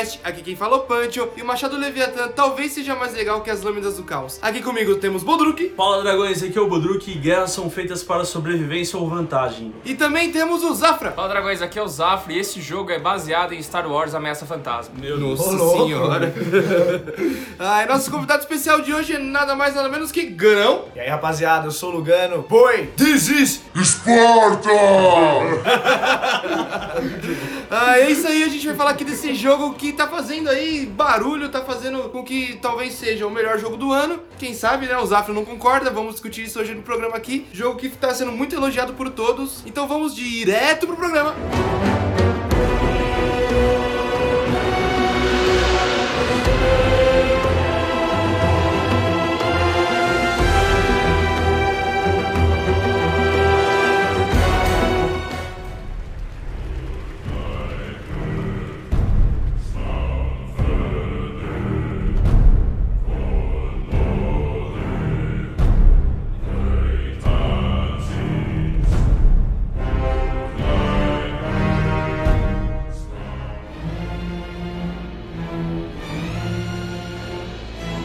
Cast, aqui quem fala é o Pancho, e o Machado Leviathan talvez seja mais legal que as Lâminas do Caos. Aqui comigo temos Bodruk. Fala dragões, aqui é o Bodruk e guerras são feitas para sobrevivência ou vantagem. E também temos o Zafra. Fala dragões, aqui é o Zafra e esse jogo é baseado em Star Wars Ameaça Fantasma. Meu Nossa senhora. ah, e nosso convidado especial de hoje é nada mais nada menos que Grão. E aí rapaziada, eu sou o Lugano. Boy, this is Esparta! ah, é isso aí, a gente vai falar aqui desse jogo que tá fazendo aí barulho, tá fazendo com que talvez seja o melhor jogo do ano. Quem sabe, né? O Zafra não concorda, vamos discutir isso hoje no programa aqui. Jogo que tá sendo muito elogiado por todos. Então vamos direto pro programa.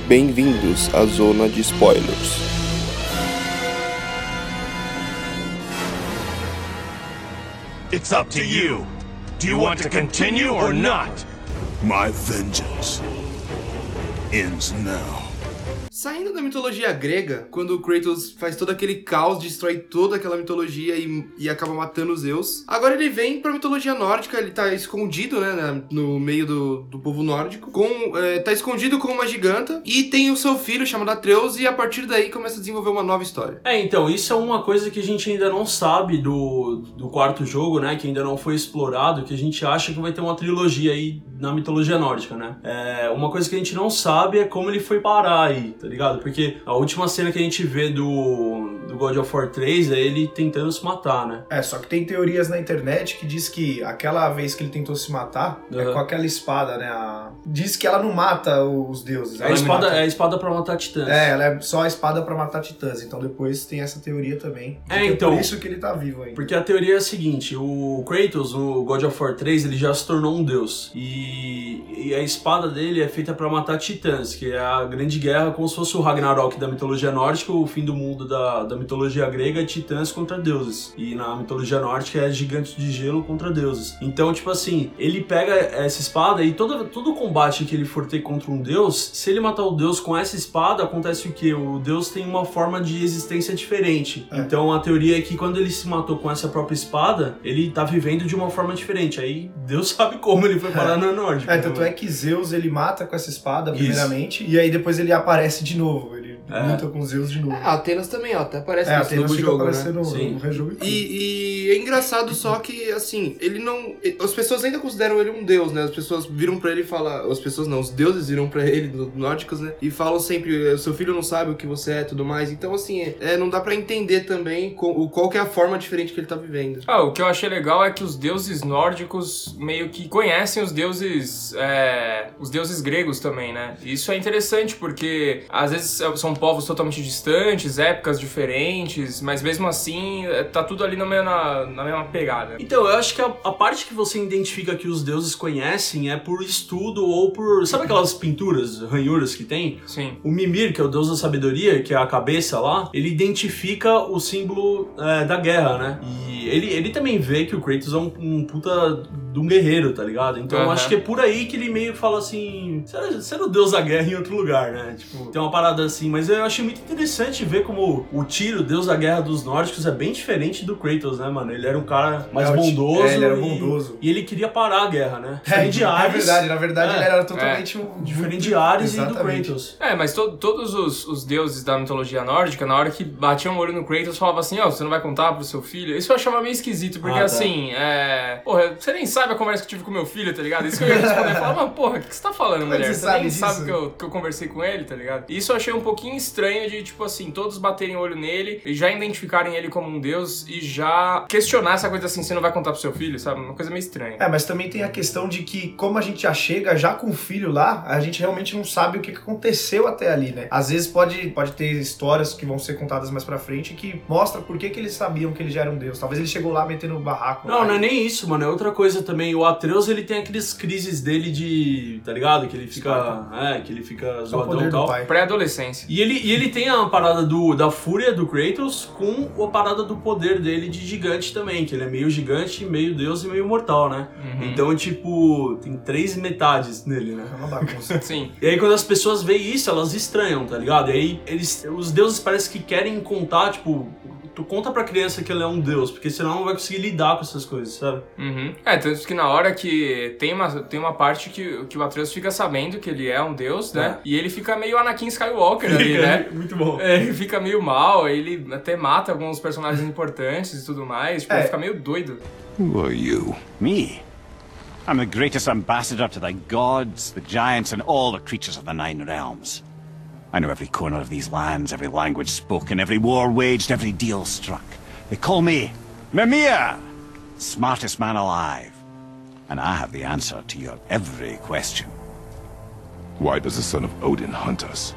Bem-vindos à zona de spoilers. It's up to you. Do you want to continue or not? My vengeance ends now. Saindo da mitologia grega, quando o Kratos faz todo aquele caos, destrói toda aquela mitologia e, e acaba matando os Zeus, agora ele vem pra mitologia nórdica, ele tá escondido, né, no meio do, do povo nórdico, com, é, tá escondido com uma giganta e tem o seu filho chamado Atreus e a partir daí começa a desenvolver uma nova história. É, então, isso é uma coisa que a gente ainda não sabe do, do quarto jogo, né, que ainda não foi explorado, que a gente acha que vai ter uma trilogia aí na mitologia nórdica, né. É, uma coisa que a gente não sabe é como ele foi parar aí, tá ligado? Porque a última cena que a gente vê do, do God of War 3 é ele tentando se matar, né? É, só que tem teorias na internet que diz que aquela vez que ele tentou se matar é Uhum. com aquela espada, né? A... Diz que ela não mata os deuses. É a ela espada, é a espada pra matar titãs. É, ela é só a espada pra matar titãs. Então depois tem essa teoria também. É, Que então- por isso que ele tá vivo ainda. Porque a teoria é a seguinte, o Kratos, no God of War 3, ele já se tornou um deus. E, e a espada dele é feita pra matar titãs, que é a grande guerra, como se fosse o Ragnarok da mitologia nórdica, o fim do mundo da, da mitologia grega, é titãs contra deuses. E na mitologia nórdica é gigantes de gelo contra deuses. Então, tipo assim, ele pega essa espada e todo, todo combate que ele for ter contra um deus, se ele matar o deus com essa espada, acontece o quê? O deus tem uma forma de existência diferente. É. Então a teoria é que quando ele se matou com essa própria espada, ele tá vivendo de uma forma diferente. Aí Deus sabe como ele foi parar na Nórdica. É, tanto é que Zeus ele mata com essa espada, Isso. primeiramente, e aí depois ele aparece de novo. É. luta com Zeus de novo. É, Atenas também, ó, até aparece É, nesse Atenas novo jogo, né? no, Sim. no rejogo. E, e é engraçado só que, assim, ele não. As pessoas ainda consideram ele um deus, né? As pessoas viram pra ele e falam. As pessoas não, os deuses viram pra ele, dos nórdicos, né? E falam sempre: "O seu filho não sabe o que você é e tudo mais. Então, assim, é, é, não dá pra entender também qual que é a forma diferente que ele tá vivendo. Ah, o que eu achei legal é que os deuses nórdicos meio que conhecem os deuses, é, os deuses gregos também, né? E Isso é interessante porque às vezes são povos totalmente distantes, épocas diferentes, mas mesmo assim é, tá tudo ali na mesma, na mesma pegada. Então, eu acho que a, a parte que você identifica que os deuses conhecem é por estudo ou por. Sabe aquelas pinturas, ranhuras que tem? Sim. O Mimir, que é o deus da sabedoria, que é a cabeça lá, ele identifica o símbolo é, da guerra, né? E ele, ele também vê que o Kratos é um, um puta de um guerreiro, tá ligado? Então eu Aham. acho que é por aí que ele meio fala assim: você era, o deus da guerra em outro lugar, né? Tipo, tem uma parada assim. Mas eu achei muito interessante ver como o Tiro, deus da guerra dos nórdicos, é bem diferente do Kratos, né, mano? Ele era um cara mais É, bondoso. é, ele era e- bondoso. E ele queria parar a guerra, né? É, Diferente de é Ares. verdade, na verdade É, ele era totalmente um. Diferente de Ares e do Exatamente. Kratos. É, mas to- todos os, os deuses da mitologia nórdica, na hora que batiam o olho no Kratos, falavam assim, ó, você não vai contar pro seu filho? Isso eu achava meio esquisito, porque Ah, tá. assim, é... Porra, você nem sabe a conversa que eu tive com meu filho, tá ligado? Isso que eu ia responder. Eu falava, mas porra, o que você tá falando, que mulher? você sabe nem disso? sabe que eu, que eu conversei com ele, tá ligado? Isso eu achei um pouquinho estranho de, tipo assim, todos baterem o olho nele e já identificarem ele como um deus e já questionar essa coisa assim, você não vai contar pro seu filho, sabe? Uma coisa meio estranha. É, mas também tem a questão de que, como a gente já chega já com o filho lá, a gente realmente não sabe o que que aconteceu até ali, né? Às vezes pode, pode ter histórias que vão ser contadas mais pra frente que mostra por que, que eles sabiam que ele já era um deus. Talvez ele chegou lá metendo um barraco. Não, lá. não é nem isso, mano. É outra coisa também, o Atreus ele tem aqueles crises dele de. tá ligado? Que ele fica. É, que ele fica É zoadão e tal. pai. Pré-adolescência. E ele, e ele tem a parada do, da fúria do Kratos com a parada do poder dele de gigante também, que ele é meio gigante, meio deus e meio mortal, né? Uhum. Então, tipo, tem três metades nele, né? É uma bagunça. Sim. E aí quando as pessoas veem isso, elas estranham, tá ligado? E aí eles, os deuses parece que querem contar, tipo, tu conta pra criança que ele é um deus, porque senão ela não vai conseguir lidar com essas coisas, sabe? Uhum. É, tanto que na hora que tem uma, tem uma parte que, que o Atreus fica sabendo que ele é um deus, né? E ele fica meio Anakin Skywalker ali, né? Muito bom. É, ele fica meio mal, ele até mata alguns personagens importantes e tudo mais. Tipo, É. ele fica meio doido. Who are you? Me? I'm the greatest ambassador to the gods, the giants, and all the creatures of the Nine Realms. I know every corner of these lands, every language spoken, every war waged, every deal struck. They call me Mimir, smartest man alive. And I have the answer to your every question. Why does the son of Odin hunt us?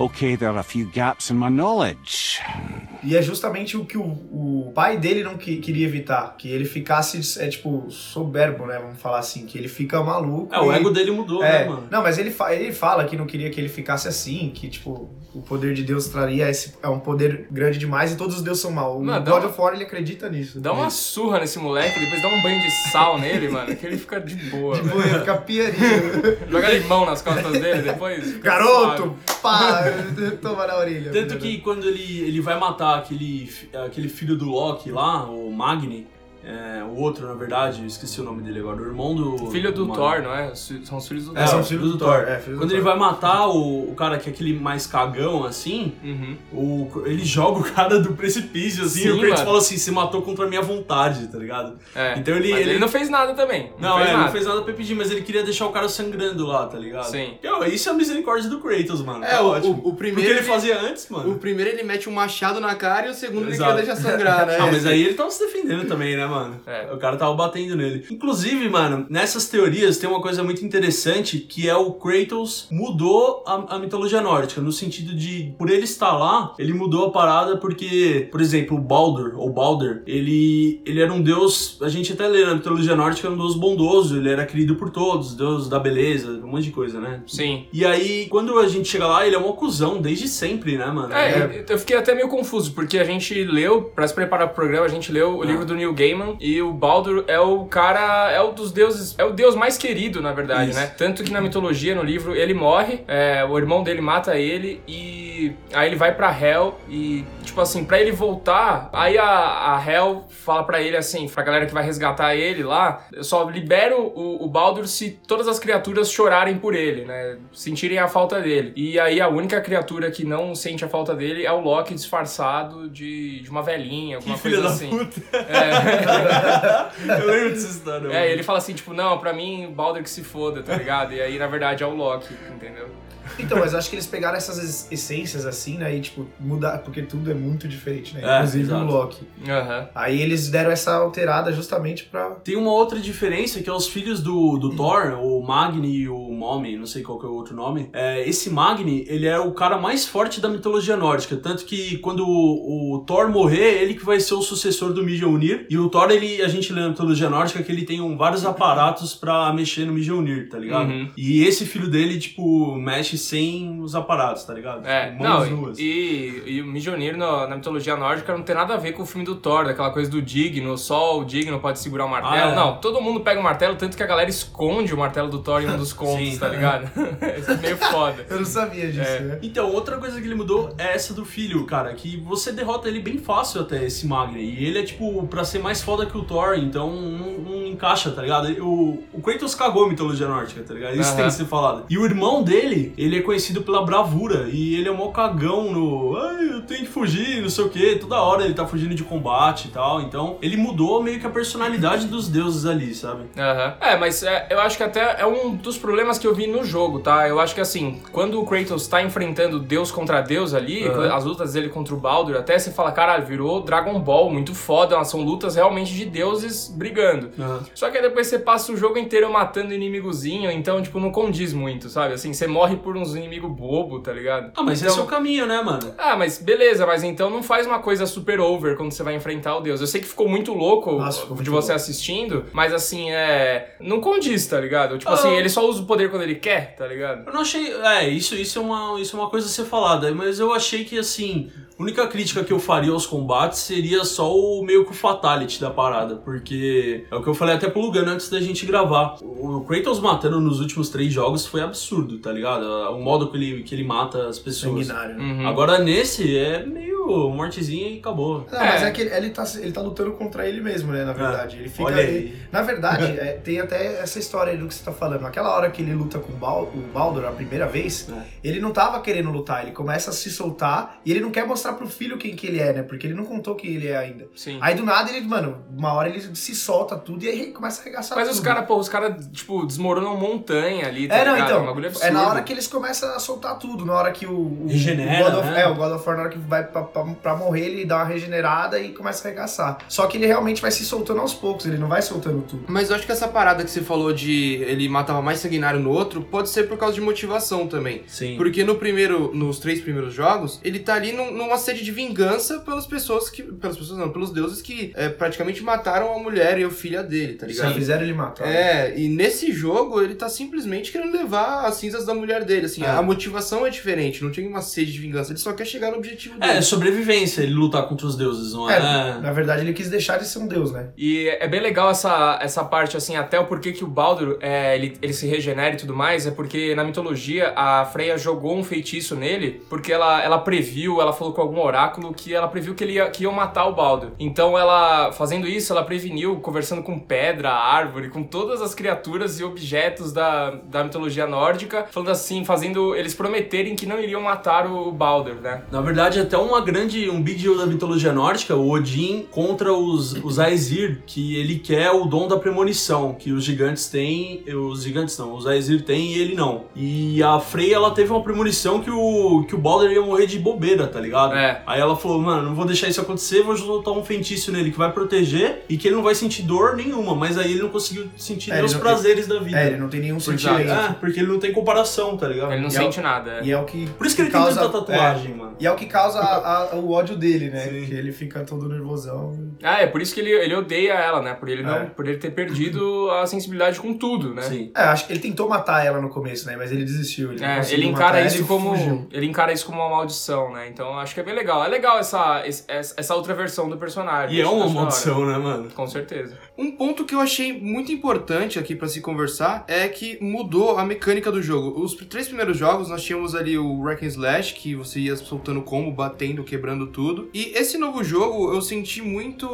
Okay, there are a few gaps in my knowledge. Hmm. E é justamente o que o, o pai dele não que- queria evitar. Que ele ficasse, é tipo, soberbo, né? Vamos falar assim. Que ele fica maluco. É, o e- ego dele mudou, É, né, mano? não, mas ele, fa- ele fala que não queria que ele ficasse assim, que, tipo, o poder de Deus traria esse, é um poder grande demais e todos os deuses são maus. O Não, God uma- of War, ele acredita nisso. Dá uma surra nesse moleque, depois dá um banho de sal nele, mano, que ele fica de boa. De boa, ia ficar pianinho. Joga limão nas costas dele depois. fica Garoto, suave. pá, toma na orelha. Tanto que quando ele, ele vai matar aquele, aquele filho do Loki lá, o Magni, é, o outro, na verdade, eu esqueci o nome dele agora, o irmão do... Filho do Magni. Thor, não é? São os filhos do É, Thor. são os filhos do Thor. É, filhos do Quando Thor. ele vai matar o, o cara que é aquele mais cagão, assim, Uhum. o, ele joga o cara do precipício, assim, Sim, e o Kratos fala assim, você matou contra a minha vontade, tá ligado? É. Então ele- Mas ele... ele- não fez nada também. Não, fez é, nada. não fez nada pra pedir, mas ele queria deixar o cara sangrando lá, tá ligado? Sim. Yo, isso é a misericórdia do Kratos, mano. É, tá o- ótimo. o- o primeiro Porque ele ele- fazia antes, mano. O primeiro ele mete um machado na cara e o segundo Exato. ele quer deixar sangrar, né? Ah, mas aí ele tava se defendendo também, né, mano? É. O cara tava batendo nele. Inclusive, mano, nessas teorias tem uma coisa muito interessante que é o Kratos mudou a, a mitologia nórdica, no sentido de, por ele estar lá, ele mudou a parada porque, por exemplo, o Baldur, ou Baldur, ele, ele era um deus, a gente até lê na mitologia nórdica, era um deus bondoso, ele era querido por todos, deus da beleza, um monte de coisa, né? Sim. E aí, quando a gente chega lá, ele é um acusão desde sempre, né, mano? É, eu fiquei até meio confuso, porque a gente leu, pra se preparar pro programa, a gente leu o Ah. livro do Neil Gaiman e o Baldur é o cara, é o dos deuses, é o deus mais querido, na verdade, Isso. né? Tanto que na mitologia, no livro, ele morre, é, o irmão dele mata ele e aí ele vai pra Hel e, tipo assim, pra ele voltar, aí a, a Hel fala pra ele assim, pra galera que vai resgatar ele lá, eu só libero o, o Baldur se todas as criaturas chorarem por ele, né? Sentirem a falta dele. E aí a única criatura que não sente a falta dele é o Loki disfarçado de, de uma velhinha, alguma Que coisa da assim. puta. É. Eu lembro dessa história. É, ele fala assim, tipo, não, pra mim, Baldur que se foda, tá ligado? E aí, na verdade, é o Loki, entendeu? Então, mas acho que eles pegaram essas es- essências assim, né? E, tipo, mudar, porque tudo é muito diferente, né? É, Inclusive exato. o Loki. Aham. Aí eles deram essa alterada justamente pra. Tem uma outra diferença que é os filhos do, do Thor, o Magni e o Momi, não sei qual que é o outro nome. É, esse Magni, ele é o cara mais forte da mitologia nórdica. Tanto que quando o, o Thor morrer, ele que vai ser o sucessor do Mjolnir. E o Thor, ele, a gente lê na mitologia nórdica que ele tem um, vários aparatos pra mexer no Mjolnir, tá ligado? Uhum. E esse filho dele, tipo, mexe sem os aparatos, tá ligado? É, Tipo, não, mãos nuas. e, e o Mjolnir no- na mitologia nórdica não tem nada a ver com o filme do Thor, daquela coisa do digno, só o digno pode segurar o martelo. Ah, é. Não, todo mundo pega o martelo, tanto que a galera esconde o martelo do Thor em um dos contos, Sim. tá ligado? Isso é meio foda. Eu não sabia disso, É. né? Então, outra coisa que ele mudou é essa do filho, cara, que você derrota ele bem fácil até, esse Magni. E ele é, tipo, pra ser mais foda que o Thor, então não, não encaixa, tá ligado? O, o Kratos cagou a mitologia nórdica, tá ligado? Isso Aham. tem que ser falado. E o irmão dele, ele é conhecido pela bravura, e ele é mó cagão no... Ai, eu tenho que fugir, não sei o quê. Toda hora ele tá fugindo de combate e tal. Então, ele mudou meio que a personalidade dos deuses ali, sabe? Aham. É, mas é, eu acho que até é um dos problemas que eu vi no jogo, tá? Eu acho que assim, quando o Kratos tá enfrentando Deus contra Deus ali, Aham. as lutas dele contra o Baldur, até você fala, caralho, virou Dragon Ball, muito foda, são lutas realmente de deuses brigando. Aham. Só que aí depois você passa o jogo inteiro matando inimigozinho, então, tipo, não condiz muito, sabe? Assim, você morre por uns inimigos bobo, tá ligado? Ah, mas então... esse é o caminho, né, mano? Ah, mas beleza, mas então não faz uma coisa super over quando você vai enfrentar o deus. Eu sei que ficou muito louco Nossa, ficou muito de você louco. assistindo, mas assim, é. Não condiz, tá ligado? Tipo Ah. assim, ele só usa o poder quando ele quer, tá ligado? Eu não achei. É, isso, isso, é uma, isso é uma coisa a ser falada, mas eu achei que, assim, a única crítica que eu faria aos combates seria só o meio que o fatality da parada, porque é o que eu falei até pro Lugano antes da gente gravar. O Kratos matando nos últimos três jogos foi absurdo, tá ligado? O modo que ele, que ele mata as pessoas. Sanguinário. Uhum. Agora nesse é meio mortezinha e acabou. Não, mas É. é que ele tá, ele tá lutando contra ele mesmo, né? Na verdade. Ele fica. Olha aí. ele- na verdade, é, tem até essa história aí do que você tá falando. Aquela hora que ele luta com o, Bal, o Baldur a primeira vez, É. ele não tava querendo lutar, ele começa a se soltar e ele não quer mostrar pro filho quem que ele é, né? Porque ele não contou quem ele é ainda. Sim. Aí do nada ele, mano, uma hora ele se solta tudo e aí ele começa a arregaçar Mas tudo. os caras, pô, os caras, tipo, desmoronam montanha ali, tá É, não, ligado? então. É absurdo. na hora que eles começam a soltar tudo, na hora que o. o Regenera, o God of, né? É, o God of War, na hora que vai pra, pra, pra morrer, ele dá uma regenerada e começa a arregaçar. Só que ele realmente vai se soltando aos poucos, ele não vai soltando tudo. Mas eu acho que essa parada que você falou de ele matava mais sanguinário no outro, pode ser por causa de motivação também. Sim. Porque no primeiro, nos três primeiros jogos, ele tá ali num- numa sede de vingança pelas pessoas que. Pelas pessoas não, pelos deuses que é, praticamente mataram a mulher e a filha dele, tá Já ligado? fizeram ele matar. É, e nesse jogo ele tá simplesmente querendo levar as cinzas da mulher dele, assim, É. a motivação é diferente, não tem uma sede de vingança, ele só quer chegar no objetivo É, dele. sobrevivência, ele lutar contra os deuses, não É, é? na verdade ele quis deixar de ser um deus, né? E é bem legal essa, essa parte, assim, até o porquê que o Baldur, é, ele, ele se regenera e tudo mais, é porque na mitologia a Freya jogou um feitiço nele, porque ela, ela previu, ela falou com algum oráculo que ela previu que, ele ia, que iam matar o Baldur. Então ela, fazendo isso, ela preveniu, conversando com pedra, árvore, com todas as criaturas e objetos da, da mitologia nórdica, falando assim, fazendo eles prometerem que não iriam matar o Baldur, né? Na verdade, até uma grande, um big deal da mitologia nórdica, o Odin contra os, os Aesir, que ele quer o dom da premonição, que os gigantes têm, os gigantes não, os Aesir têm e ele não. E a Freya, ela teve uma premonição que o, que o Baldur ia morrer de bobeira, tá ligado? É. Aí ela falou, mano, não vou deixar isso acontecer, vou soltar um feitiço nele que vai proteger e que ele não vai sentir dor nenhuma, mas aí ele não conseguiu sentir É, nem ele os não- prazeres da vida. É, ele não tem nenhum porque, sentimento. é, porque ele não tem comparação, tá ligado? Ele não E sente é o- nada. é. E é o que. Por isso que ele causa, tem tanta tatuagem, mano. E é o que causa a- a- o ódio dele, né? Sim. Que ele fica todo nervosão. Ah, é por isso que ele, ele odeia ela, né? Por ele, não, É. por ele ter perdido a sensibilidade com tudo, né? Sim. É, acho que ele tentou matar ela no começo, né? Mas ele desistiu. Ele, É, ele encara isso e como fugiu. ele encara isso como uma maldição, né? Então acho que é bem legal. É legal essa essa, outra versão do personagem. E é uma hora. maldição, né, mano? Com certeza. Um ponto que eu achei muito importante aqui pra se conversar é que mudou a mecânica do jogo. Os três primeiros jogos nós tínhamos ali o Wreck and Slash, que você ia soltando combo, batendo, quebrando tudo. E esse novo jogo eu senti muito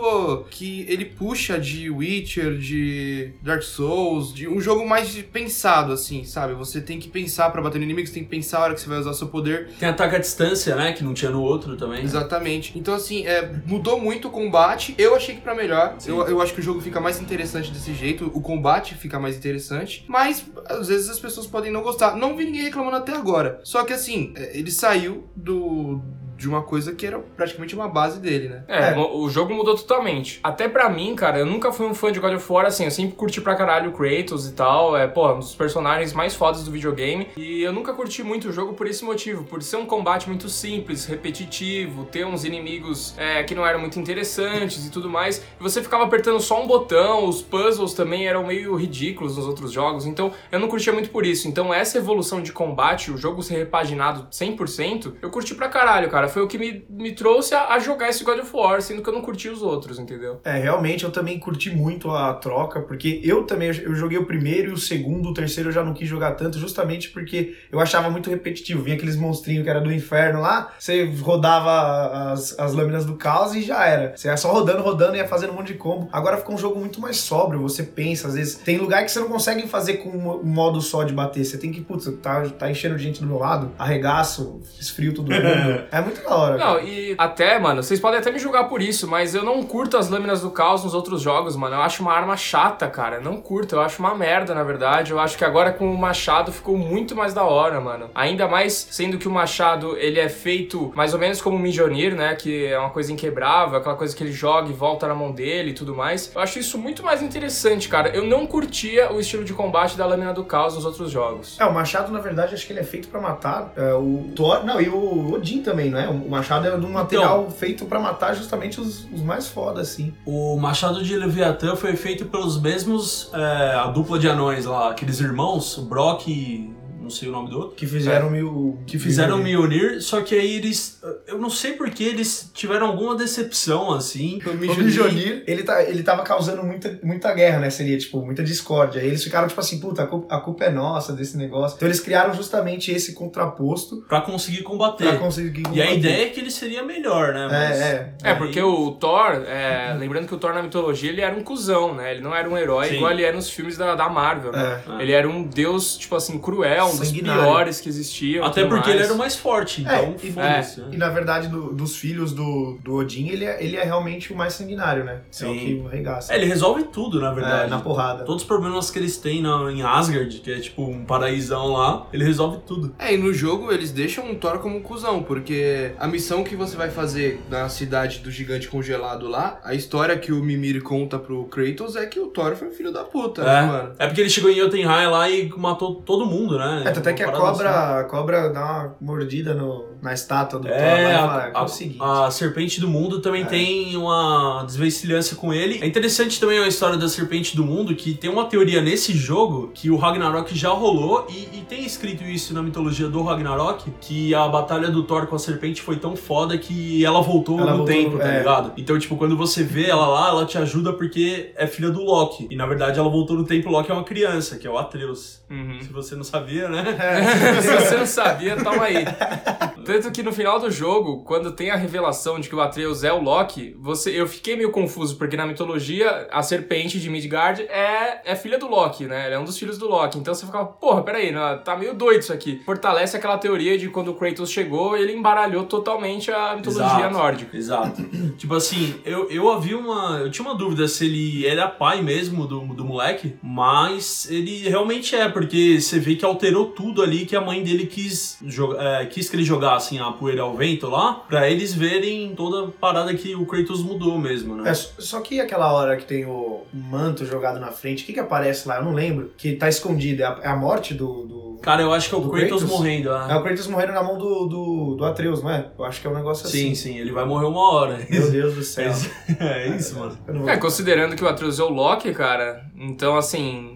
que ele puxa de Witcher, de Dark Souls, de um jogo mais pensado, assim, sabe? Você tem que pensar pra bater no inimigo, você tem que pensar a hora que você vai usar seu poder. Tem ataque à distância, né? Que não tinha no outro também. Exatamente. Então, assim, é, mudou muito o combate. Eu achei que pra melhor. Eu, eu acho que o jogo fica mais interessante desse jeito. O combate fica mais interessante. Mas, às vezes, as pessoas podem não gostar. Não vi ninguém reclamando até agora. Só que, assim, é, ele saiu do. De uma coisa que era praticamente uma base dele, né? É, É. o jogo mudou totalmente. Até pra mim, cara, eu nunca fui um fã de God of War, assim, eu sempre curti pra caralho o Kratos e tal, é, pô, um dos personagens mais fodas do videogame, e eu nunca curti muito o jogo por esse motivo, por ser um combate muito simples, repetitivo, ter uns inimigos é, que não eram muito interessantes e tudo mais, e você ficava apertando só um botão, os puzzles também eram meio ridículos nos outros jogos, então eu não curtia muito por isso. Então essa evolução de combate, o jogo ser repaginado 100%, eu curti pra caralho, cara. Foi o que me, me trouxe a, a jogar esse God of War, sendo que eu não curti os outros, entendeu? É, realmente eu também curti muito a troca, porque eu também eu joguei o primeiro e o segundo, o terceiro eu já não quis jogar tanto, justamente porque eu achava muito repetitivo. Vinha aqueles monstrinhos que era do inferno lá, você rodava as, as lâminas do caos e já era. Você ia só rodando, rodando e ia fazendo um monte de combo. Agora ficou um jogo muito mais sóbrio, você pensa, às vezes tem lugar que você não consegue fazer com um modo só de bater. Você tem que, putz, tá, tá enchendo de gente do meu lado, arregaço, esfrio todo mundo. é, mu- muito da hora. Não, cara. e até, mano, vocês podem até me julgar por isso, mas eu não curto as lâminas do caos nos outros jogos, mano. Eu acho uma arma chata, cara. Não curto, eu acho uma merda, na verdade. Eu acho que agora com o machado ficou muito mais da hora, mano. Ainda mais sendo que o machado, ele é feito mais ou menos como o Mjolnir, né? Que é uma coisa inquebrável, aquela coisa que ele joga e volta na mão dele e tudo mais. Eu acho isso muito mais interessante, cara. Eu não curtia o estilo de combate da lâmina do caos nos outros jogos. É, o machado, na verdade, acho que ele é feito pra matar é, o Thor. Não, e o Odin também, não é? O machado é de um material feito pra matar justamente os, os mais foda, assim. O Machado de Leviatã foi feito pelos mesmos, é, a dupla de anões lá, aqueles irmãos, o Brock e sei o nome do outro. Que fizeram mil. Que fizeram Mjolnir, só que aí eles. Eu não sei porque eles tiveram alguma decepção, assim. O O Mjolnir- ele, tá, ele tava causando muita, muita guerra, né? Seria, tipo, muita discórdia. Aí eles ficaram, tipo assim, puta, a culpa, a culpa é nossa desse negócio. Então eles criaram justamente esse contraposto Pra conseguir combater. pra conseguir. E a combater. ideia é que ele seria melhor, né? Mas- É, é. É, porque o Thor, é, lembrando que o Thor na mitologia ele era um cuzão, né? Ele não era um herói Sim. igual ele é nos filmes da, da Marvel, né? É. Ele era um deus, tipo assim, cruel, um Sanguinário. piores que existiam. Até porque mais. ele era o mais forte, É, então e- foda-se. E né? na verdade, do- dos filhos do, do Odin, ele é, ele é realmente o mais sanguinário, né? É o Sim. que o regaça. É, ele resolve tudo, na verdade. É, na porrada. Todos os problemas que eles têm na, em Asgard, que é tipo um paraísão lá, ele resolve tudo. É, e no jogo eles deixam o Thor como um cuzão, porque a missão que você vai fazer na cidade do gigante congelado lá, a história que o Mimir conta pro Kratos é que o Thor foi um filho da puta, né, mano? É, é porque ele chegou em Jotunheim lá e matou todo mundo, né? É, tanto é que a cobra, a cobra dá uma mordida no, na estátua do Thor lá É, e a, fala, é a- o seguinte. a serpente do mundo também É. tem uma desvencilhança com ele. É interessante também a história da serpente do mundo, que tem uma teoria nesse jogo que o Ragnarok já rolou e, e tem escrito isso na mitologia do Ragnarok, que a batalha do Thor com a serpente foi tão foda que ela voltou Ela no voltou, tempo, tá é. ligado? Então, tipo, quando você vê ela lá, ela te ajuda porque é filha do Loki. E na verdade ela voltou no tempo, o Loki é uma criança, que é o Atreus. Uhum. Se você não sabia, né? Se você não sabia, toma aí. Tanto que no final do jogo, quando tem a revelação de que o Atreus é o Loki, você, eu fiquei meio confuso, porque na mitologia, a serpente de Midgard é, é filha do Loki, né? Ela é um dos filhos do Loki. Então você ficava, porra, peraí, né? tá meio doido isso aqui. Fortalece aquela teoria de quando o Kratos chegou, ele embaralhou totalmente a mitologia Exato. nórdica. Exato. tipo assim, eu, eu havia uma. Eu tinha uma dúvida se ele era pai mesmo do, do moleque, mas ele realmente é, porque você vê que alterou tudo ali que a mãe dele quis, é, quis que ele jogasse a poeira ao vento lá, pra eles verem toda a parada que o Kratos mudou mesmo, né? É, só- que aquela hora que tem o manto jogado na frente, o que que aparece lá? Eu não lembro. Que tá escondido. É a, é a morte do... do... Cara, eu acho que é o Kratos, Kratos? morrendo. É né? o Kratos morrendo na mão do, do, do Atreus, não é? Eu acho que é um negócio Sim, assim. sim, ele vai morrer uma hora. Meu Deus do céu. É isso, mano. Eu não vou- É, considerando que o Atreus é o Loki, cara, então assim.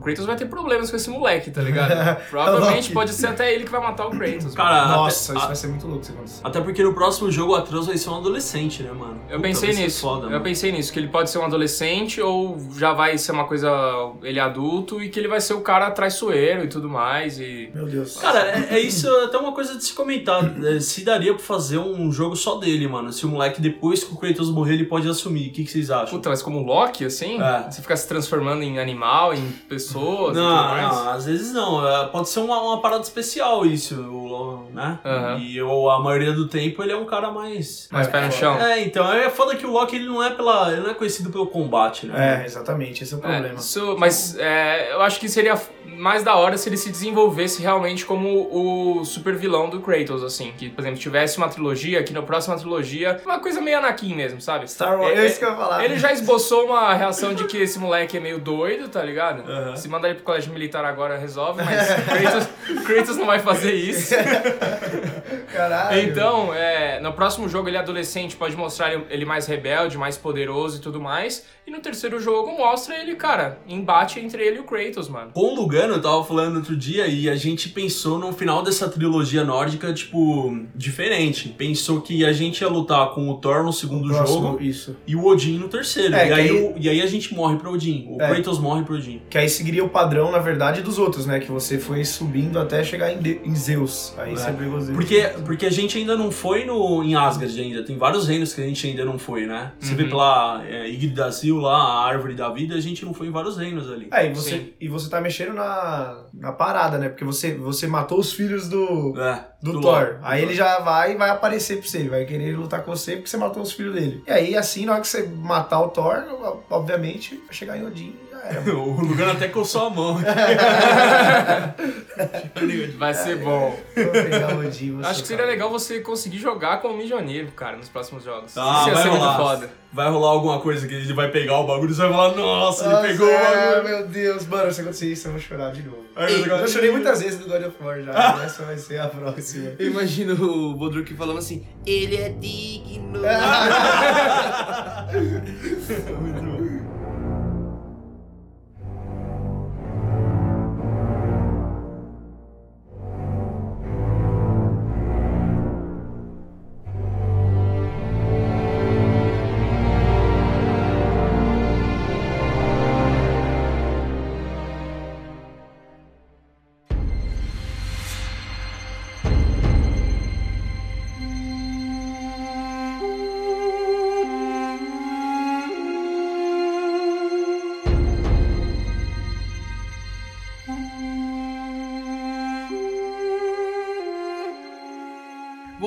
O Kratos vai ter problemas com esse moleque, tá ligado? Provavelmente Loki. pode ser até ele que vai matar o Kratos. Cara, Nossa, até- isso a- vai ser muito louco se acontecer. Até porque no próximo jogo o Atreus vai ser um adolescente, né, mano? Eu Puta, pensei nisso. Foda, eu mano. pensei nisso, que ele pode ser um adolescente ou já vai ser uma coisa ele adulto e que ele vai ser o cara traiçoeiro e tudo mais e Meu Deus. Cara, é, é isso até uma coisa de se comentar. É, Se daria pra fazer um jogo só dele, mano. Se o moleque, depois que o Kratos morrer, ele pode assumir. O que, que vocês acham? puta, mas como o Loki assim, É. você fica se transformando em animal, em pessoas e tudo Não, mais. não, às vezes não. É, Pode ser uma, uma parada especial isso, o- né? Aham. E eu, a maioria do tempo ele é um cara mais. Mais pé no chão. É, então é foda que o Loki ele não é pela. ele não é conhecido pelo combate, né? É, exatamente, esse é o É, problema. isso- mas é, eu acho que seria mais da hora se ele se desenvolvesse realmente como o super vilão do Kratos, assim. Que, por exemplo, tivesse uma trilogia, que na próxima trilogia, uma coisa meio Anakin mesmo, sabe? Star Wars, É, é isso que eu ia falar. Ele já esboçou uma reação de que esse moleque é meio doido, tá ligado? Aham. Se mandar ele pro colégio militar agora resolve, mas Kratos, Kratos não vai fazer isso. Caralho. Então, é, no próximo jogo ele é adolescente, pode mostrar ele, ele mais rebelde, mais poderoso e tudo mais. E no terceiro jogo mostra ele, cara, embate entre ele e o Kratos, mano. Com o Lugano, eu tava falando outro dia e a gente pensou no final dessa trilogia nórdica, tipo, diferente. Pensou que a gente ia lutar com o Thor no segundo Próximo, jogo Isso. e o Odin no terceiro. É, e, aí, aí- o- e aí a gente morre pro Odin. O É. Kratos morre pro Odin. Que aí seguiria o padrão, na verdade, dos outros, né? Que você foi subindo até chegar em, De- em Zeus. Aí É. você pegou Zeus. Porque, porque a gente ainda não foi no, em Asgard ainda. Tem vários reinos que a gente ainda não foi, né? Você vê Uhum. pela é, Yggdrasil lá a árvore da vida, a gente não foi em vários reinos ali. É, e você, Sim. e você tá mexendo na, na parada, né? Porque você, você matou os filhos do, É, do, do Thor. Aí ele já vai e vai aparecer pra você. Ele vai querer lutar com você porque você matou os filhos dele. E aí, assim, na hora que você matar o Thor, obviamente, vai chegar em Odin mano. O Lugan até coçou a mão. Vai ser bom. O Acho que seria legal você conseguir jogar como Mijoneiro, cara, nos próximos jogos. Ah, Isso ia vai ser muito rolar. foda. Vai rolar alguma coisa que ele vai pegar o bagulho e você vai falar, nossa, ele Nossa, pegou o é, bagulho. meu Deus, mano, se acontecer isso, eu vou chorar de novo. Deus. Eu chorei muitas vezes no God of War já. Essa vai ser a próxima. Eu imagino o Bodruk falando assim, ele é digno.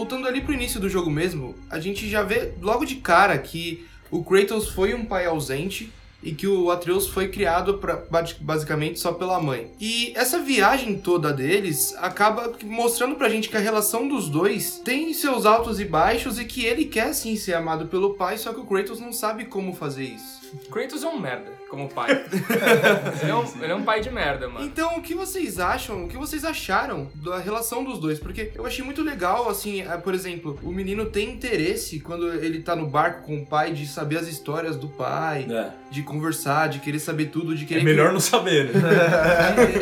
Voltando ali pro início do jogo mesmo, a gente já vê logo de cara que o Kratos foi um pai ausente e que o Atreus foi criado pra, basi- basicamente só pela mãe. E essa viagem toda deles acaba mostrando pra gente que a relação dos dois tem seus altos e baixos e que ele quer sim ser amado pelo pai, só que o Kratos não sabe como fazer isso. Kratos é um merda, como pai. ele, é um, ele é um pai de merda, mano. Então, o que vocês acham, o que vocês acharam da relação dos dois? Porque eu achei muito legal, assim, eh, por exemplo, o menino tem interesse quando ele tá no barco com o pai de saber as histórias do pai, É, de conversar, de querer saber tudo, de querer. é melhor não saber, né?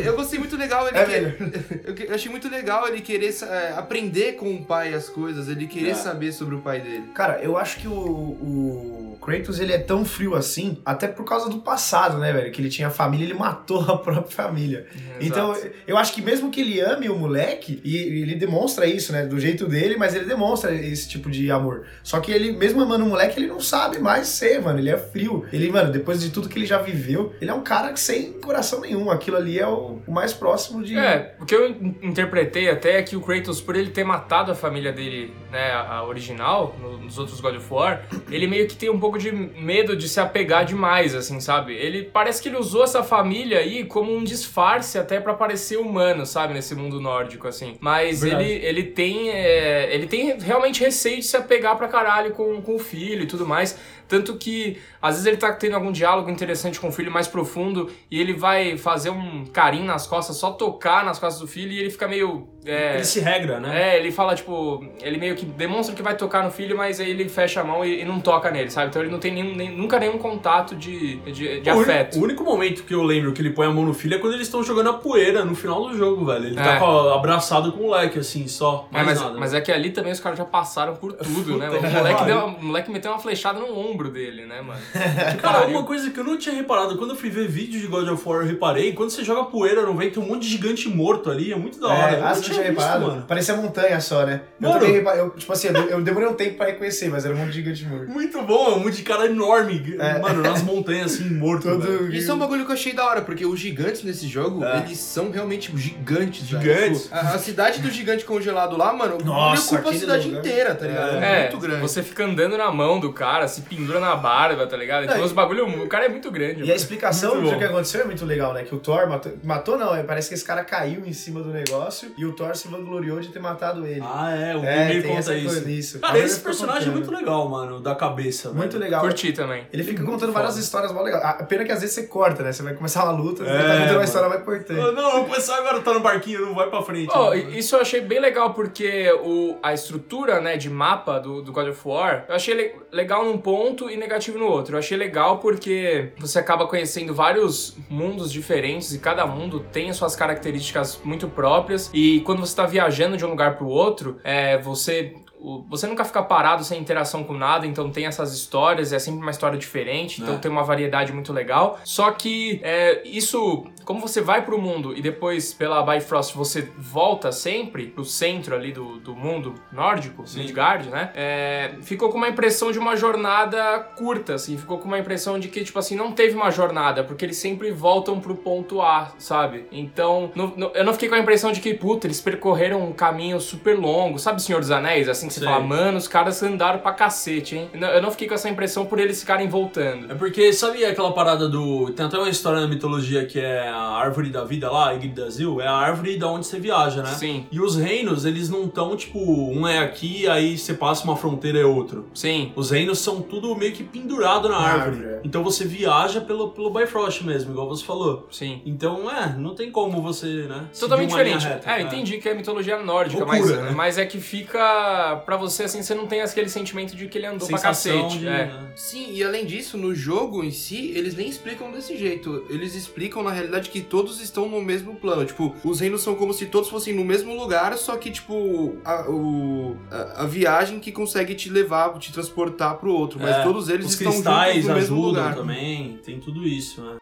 Eu gostei muito legal ele É que- eu achei muito legal ele querer eh, aprender com o pai as coisas, ele querer É. saber sobre o pai dele. Cara, eu acho que o, o Kratos ele é tão frio assim, até por causa do passado, né, velho? Que ele tinha família, ele matou a própria família. Então, Exato. eu acho que mesmo que ele ame o moleque, e ele demonstra isso, né, do jeito dele, mas ele demonstra esse tipo de amor. Só que ele, mesmo amando o moleque, ele não sabe mais ser, mano. Ele é frio. Ele, mano, depois de tudo que ele já viveu, ele é um cara sem coração nenhum. Aquilo ali é o, mais próximo de. É, o que eu in- interpretei até é que o Kratos, por ele ter matado a família dele, né, a original, no- nos outros God of War, ele meio que tem um pouco de medo de se apegar demais, assim, sabe? Ele parece que ele usou essa família aí como um disfarce até pra parecer humano, sabe, nesse mundo nórdico, assim. Mas Verdade. ele, ele tem é, ele tem realmente receio de se apegar pra caralho com, com o filho e tudo mais. Tanto que, às vezes, ele tá tendo algum diálogo interessante com o filho mais profundo e ele vai fazer um carinho nas costas, só tocar nas costas do filho e ele fica meio. É, Ele se regra, né? é, ele fala, tipo, ele meio que demonstra que vai tocar no filho, mas aí ele fecha a mão e, e não toca nele, sabe? Então ele não tem nenhum, nem- nunca nenhum contato de, de, de O afeto. O único momento que eu lembro que ele põe a mão no filho é quando eles estão jogando a poeira no final do jogo, velho. Ele tá É. a- abraçado com o moleque, assim, só. É, mas, nada. mas é que ali também os caras já passaram por tudo, né? O moleque, deu, o moleque meteu uma flechada no ombro dele, né, mano? Cara, uma coisa que eu não tinha reparado, quando eu fui ver vídeo de God of War, eu reparei, quando você joga poeira no vento, tem um monte de gigante morto ali, é muito da hora. É, eu ah, você tinha reparado? mano. Parecia montanha só, né? Eu Mano. também reparei. Eu, tipo assim, eu, eu demorei um tempo pra reconhecer, mas era um monte de gigante morto. Muito bom, é um monte de cara enorme, É. mano, nas montanhas, assim, morto, velho. Todo... Isso é um bagulho que eu achei da hora, porque os gigantes nesse jogo, É. eles são realmente gigantes. Gigantes. Tipo, a, a cidade do gigante congelado lá, mano, Nossa, ocupa a cidade lugar. inteira, tá ligado? É, É, muito grande. você fica andando na mão do cara, se pendura na barba, tá ligado? Então Não, os bagulho, o cara é muito grande. E a mano. explicação Muito do que aconteceu é muito legal, né? Que o Thor matou, matou não, é, parece que esse cara caiu em cima do negócio e o Thor se vangloriou de ter matado ele. Ah, é, o É, tem conta essa isso. coisa. Cara, Agora esse ele ficou personagem é contando. muito legal, mano, da cabeça, velho. Muito legal. Curti também. Ele fica Muito contando foda. várias histórias mó legais. A pena que às vezes você corta, né? Você vai começar uma luta, É, tá contando mano. uma história mais importante. Ah, Não, eu começar agora, tá no barquinho, não vai pra frente. Oh, mano. isso eu achei bem legal porque o, a estrutura né, de mapa do, do God of War eu achei le- legal num ponto e negativo no outro. Eu achei legal porque você acaba conhecendo vários mundos diferentes e cada mundo tem as suas características muito próprias. E quando você tá viajando de um lugar pro outro, é, você o- você nunca fica parado sem interação com nada, então tem essas histórias, é sempre uma história diferente, então É. tem uma variedade muito legal. Só que é, isso, como você vai pro mundo e depois pela Bifrost você volta sempre pro centro ali do, do mundo nórdico, Sim. Midgard, né? É, ficou com uma impressão de uma jornada curta, assim, ficou com uma impressão de que, tipo assim, não teve uma jornada, porque eles sempre voltam pro ponto A, sabe? Então, eu não fiquei com a impressão de que, puta, eles percorreram um caminho super longo, sabe Senhor dos Anéis? Assim você Sei. fala, mano, os caras andaram pra cacete, hein? Não, Eu não fiquei com essa impressão por eles ficarem voltando. É porque, sabe aquela parada do. Tem até uma história na mitologia que é a árvore da vida lá, Yggdrasil, é a árvore da onde você viaja, né? Sim. E os reinos, eles não estão, tipo, um é aqui, aí você passa uma fronteira é outro. Sim. Os reinos são tudo meio que pendurado na Na árvore. árvore, é. Então você viaja pelo, pelo Bifrost mesmo, igual você falou. Sim. Então, é, não tem como você, né? Totalmente diferente. reta, é, entendi que é mitologia nórdica, Loucura, mas, né? mas é que fica pra você assim, você não tem aquele sentimento de que ele andou pra Sensação cacete. de, é. né? Sim, e além disso, no jogo em si, eles nem explicam desse jeito. Eles explicam, na realidade, que todos estão no mesmo plano. Tipo, os reinos são como se todos fossem no mesmo lugar, só que, tipo, a, o- a, a viagem que consegue te levar, te transportar pro outro. Mas É, todos eles Os estão cristais no mesmo lugar. também, tem tudo isso, né?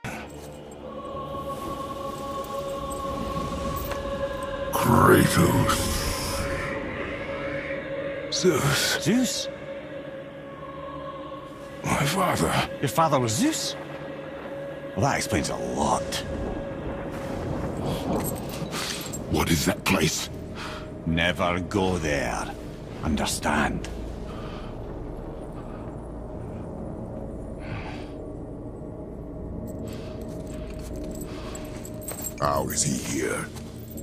Kratos. Zeus, Zeus? my father. Your father was Zeus? Well, that explains a lot. What is that place? Never go there. Understand? How is he here?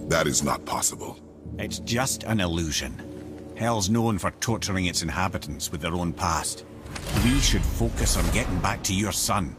That is not possible. It's just an illusion. Hell's known for torturing its inhabitants with their own past. We should focus on getting back to your son.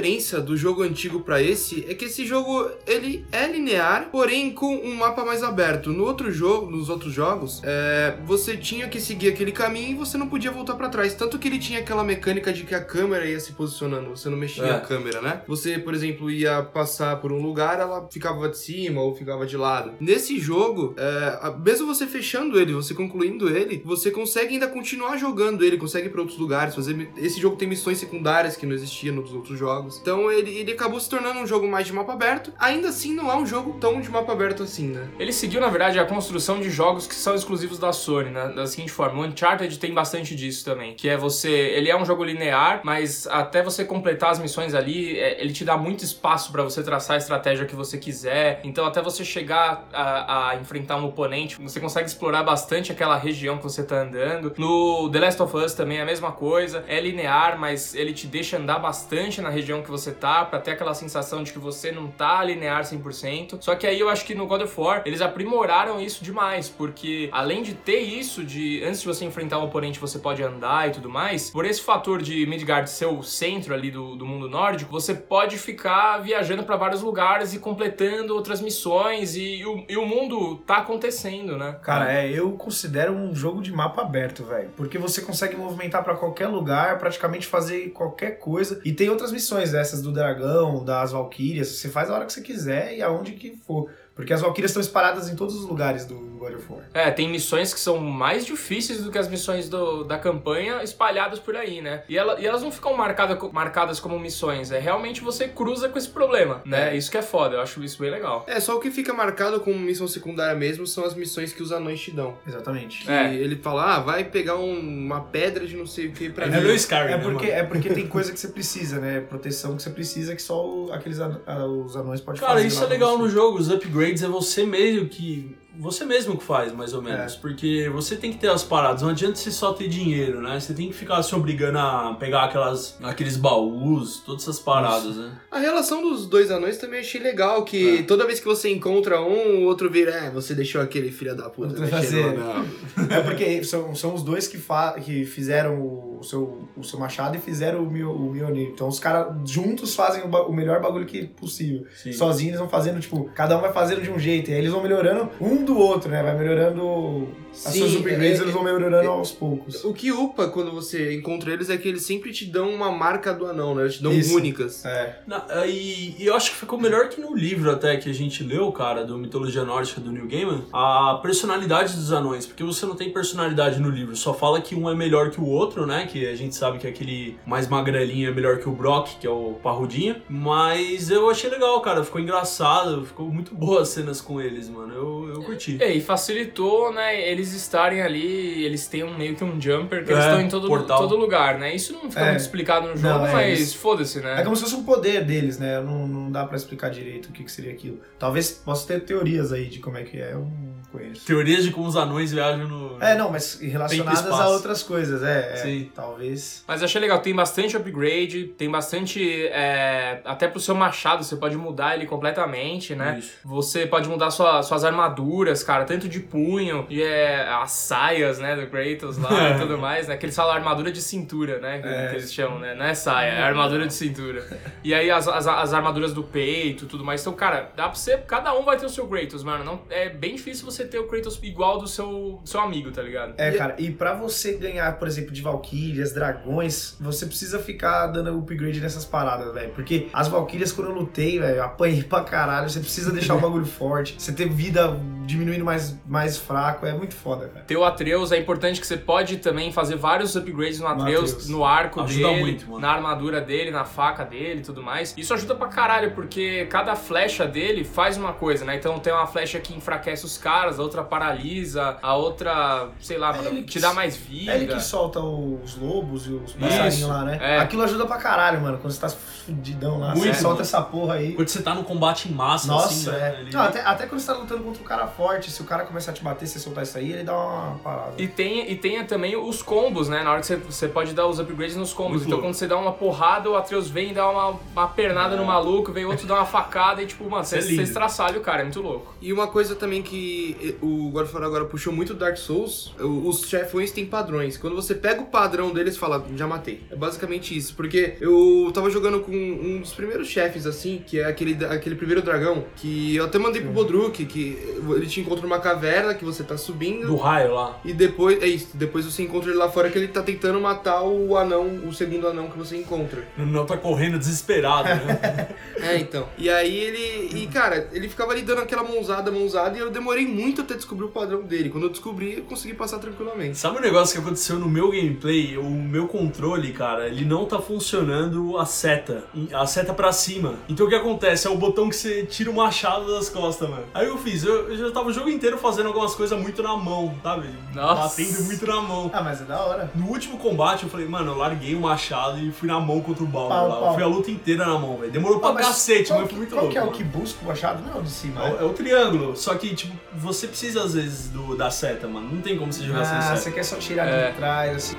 Diferença do jogo antigo pra esse é que esse jogo ele é linear, porém com um mapa mais aberto. No outro jogo, nos outros jogos, é, você tinha que seguir aquele caminho e você não podia voltar pra trás. Tanto que ele tinha aquela mecânica de que a câmera ia se posicionando, você não mexia É. a câmera, né? Você, por exemplo, ia passar por um lugar, ela ficava de cima ou ficava de lado. Nesse jogo, é, mesmo você fechando ele, você concluindo ele, você consegue ainda continuar jogando ele, consegue ir pra outros lugares, fazer. Esse jogo tem missões secundárias que não existiam nos outros jogos. Então ele, ele acabou se tornando um jogo mais de mapa aberto. Ainda assim, não é um jogo tão de mapa aberto assim, né? Ele seguiu, na verdade, a construção de jogos que são exclusivos da Sony, né? da seguinte forma. O Uncharted tem bastante disso também. Que é você. Ele é um jogo linear, mas até você completar as missões ali, é, ele te dá muito espaço pra você traçar a estratégia que você quiser. Então, até você chegar a, a enfrentar um oponente, você consegue explorar bastante aquela região que você tá andando. No The Last of Us também é a mesma coisa. É linear, mas ele te deixa andar bastante na região que você tá, pra ter aquela sensação de que você não tá linear 100%. Só que aí eu acho que no God of War eles aprimoraram isso demais, porque além de ter isso de antes de você enfrentar um oponente você pode andar e tudo mais, por esse fator de Midgard ser o centro ali do, do mundo nórdico, você pode ficar viajando pra vários lugares e completando outras missões e, o, e o mundo tá acontecendo, né? Cara, é, eu considero um jogo de mapa aberto, velho. Porque você consegue movimentar pra qualquer lugar, praticamente fazer qualquer coisa. E tem outras missões dessas do dragão, das valquírias. Você faz a hora que você quiser e aonde que for. Porque as valquírias estão espalhadas em todos os lugares do God of War. É, tem missões que são mais difíceis do que as missões do- da campanha espalhadas por aí, né? E, ela- e elas não ficam marcada, marcadas como missões, é realmente você cruza com esse problema, né? Isso que é foda, eu acho isso bem legal. É, só o que fica marcado como missão secundária mesmo são as missões que os anões te dão. Exatamente. Que É. ele fala, ah, vai pegar um- uma pedra de não sei o que pra É mim. no Skyrim, É né, porque, mano? é porque tem coisa que você precisa, né? Proteção que você precisa que só o- aqueles an- ah, os anões podem fazer. Cara, isso lá é legal você. no jogo. Os upgrades é você meio que. Você mesmo que faz, mais ou menos. É. Porque você tem que ter as paradas. Não adianta você só ter dinheiro, né? Você tem que ficar se obrigando a pegar aquelas, aqueles baús, todas essas paradas, né? A relação dos dois anões também achei legal, que É. toda vez que você encontra um, o outro vira, é, você deixou aquele filho da puta mexer fazer. no anão." É porque são, são os dois que, fa que fizeram o seu, o seu machado e fizeram o, Mio, o Mjolnir. Então os caras juntos fazem o, o melhor bagulho que possível. Sim. Sozinhos eles vão fazendo, tipo, cada um vai fazendo de um jeito. E aí eles vão melhorando um do outro, né? Vai melhorando. As Sim, suas upgrades é- eles vão melhorando aos poucos. O que upa quando você encontra eles é que eles sempre te dão uma marca do anão, né? Eles te dão Isso. únicas. É. Na- e, e eu acho que ficou melhor que no livro até que a gente leu, cara, do Mitologia Nórdica do Neil Gaiman, a personalidade dos anões, porque você não tem personalidade no livro, só fala que um é melhor que o outro, né, que a gente sabe que aquele mais magrelinho é melhor que o Brock, que é o parrudinho, mas eu achei legal, cara, ficou engraçado, ficou muito boas as cenas com eles, mano, eu, eu curti. É, e facilitou, né, eles estarem ali, eles têm um, meio que um jumper que É, eles estão em todo, portal. todo lugar, né? Isso não fica É. muito explicado no Não, jogo, é, mas foda-se, né? É como se fosse um poder deles, né? Não, não dá pra explicar direito o que, que seria aquilo. Talvez possa ter teorias aí de como é que é, eu não conheço. Teorias de como os anões viajam no... É, não, mas relacionadas a outras coisas, é. é Sim. Talvez. Mas achei legal, tem bastante upgrade, tem bastante. é, até pro seu machado, você pode mudar ele completamente, né? Isso. Você pode mudar sua- suas armaduras, cara, tanto de punho, e é, as saias, né, do Kratos lá e tudo mais, né? Que eles falam armadura de cintura, né? Que, É. que eles chamam, né? Não é saia, é armadura de cintura. E aí as, as, as armaduras do peito e tudo mais. Então, cara, dá pra você. Cada um vai ter o seu Kratos, mano. Não, é bem difícil você ter o Kratos igual do seu, do seu amigo, tá ligado? É, cara, e pra você ganhar, por exemplo, de Valkyrias, dragões, você precisa ficar dando upgrade nessas paradas, velho. Porque as Valkyrias, quando eu lutei, velho, apanhei pra caralho. Você precisa deixar o bagulho forte. Você ter vida diminuindo mais, mais fraco, é muito foda, cara. Ter o Atreus é importante que você pode também fazer vários upgrades no Atreus, Atreus. no arco Ajuda dele, muito, mano. na armadura dele, na faca dele e tudo mais. Isso ajuda pra caralho, porque cada flecha dele faz uma coisa, né? Então tem uma flecha que enfraquece os caras, a outra paralisa, a outra, sei lá, É te dá mais vida. É ele que solta os lobos e os passarinhos lá, né? é. Aquilo ajuda pra caralho, mano. Quando você tá fudidão lá, Muito, você solta mano. essa porra aí. Quando você tá no combate em massa, Nossa, assim, né? é. ele- Não, até, até quando você tá lutando contra um cara forte, se o cara começar a te bater, você soltar isso aí, ele dá uma parada. E tem, e tem também os combos, né? Na hora que você, você pode dar os upgrades nos combos. Muito então louco. quando você dá uma porrada, o Atreus vem e dá uma, uma pernada no maluco, vem outro dar uma facada e tipo, mano, você, É você estraçalha o cara, é muito louco. E uma coisa também que o God of agora puxou muito do Dark Souls, os chefões têm padrões. Quando você pega o padrão deles, fala, já matei. É basicamente isso. Porque eu tava jogando com um dos primeiros chefes, assim, que é aquele, aquele primeiro dragão, que eu até mandei pro Bodruk, que ele te encontra numa caverna que você tá subindo. Do raio lá. E depois, é isso, depois você encontra ele lá fora que ele tá tentando matar o anão, o segundo anão que você encontra. O não tá correndo desesperado, né? É, então. E aí ele. E cara, ele ficava ali dando aquela mãozada, mãozada, e eu demorei muito até descobrir o padrão dele. Quando eu descobri, eu consegui passar tranquilamente. Sabe um negócio que aconteceu no meu gameplay? O meu controle, cara, ele não tá funcionando a seta. A seta pra cima. Então o que acontece? É o botão que você tira o machado das costas, mano. Aí eu fiz, eu, eu já tava o jogo inteiro fazendo algumas coisas muito na mão, sabe? Nossa. Batendo muito na mão. Ah, mas é da hora. No último combate eu falei, mano, eu larguei o machado e fui na mão contra o Pau, lá. Eu pau. fui a luta inteira na mão, velho. Demorou pra Ah, mas cacete, qual mas foi muito qual louco. que é o que busca o machado? Não é o de cima, É é? o, triângulo, só que, tipo, você precisa às vezes do, da seta, mano. Não tem como você jogar sem Ah, seta. você quer só tirar É. de trás, assim.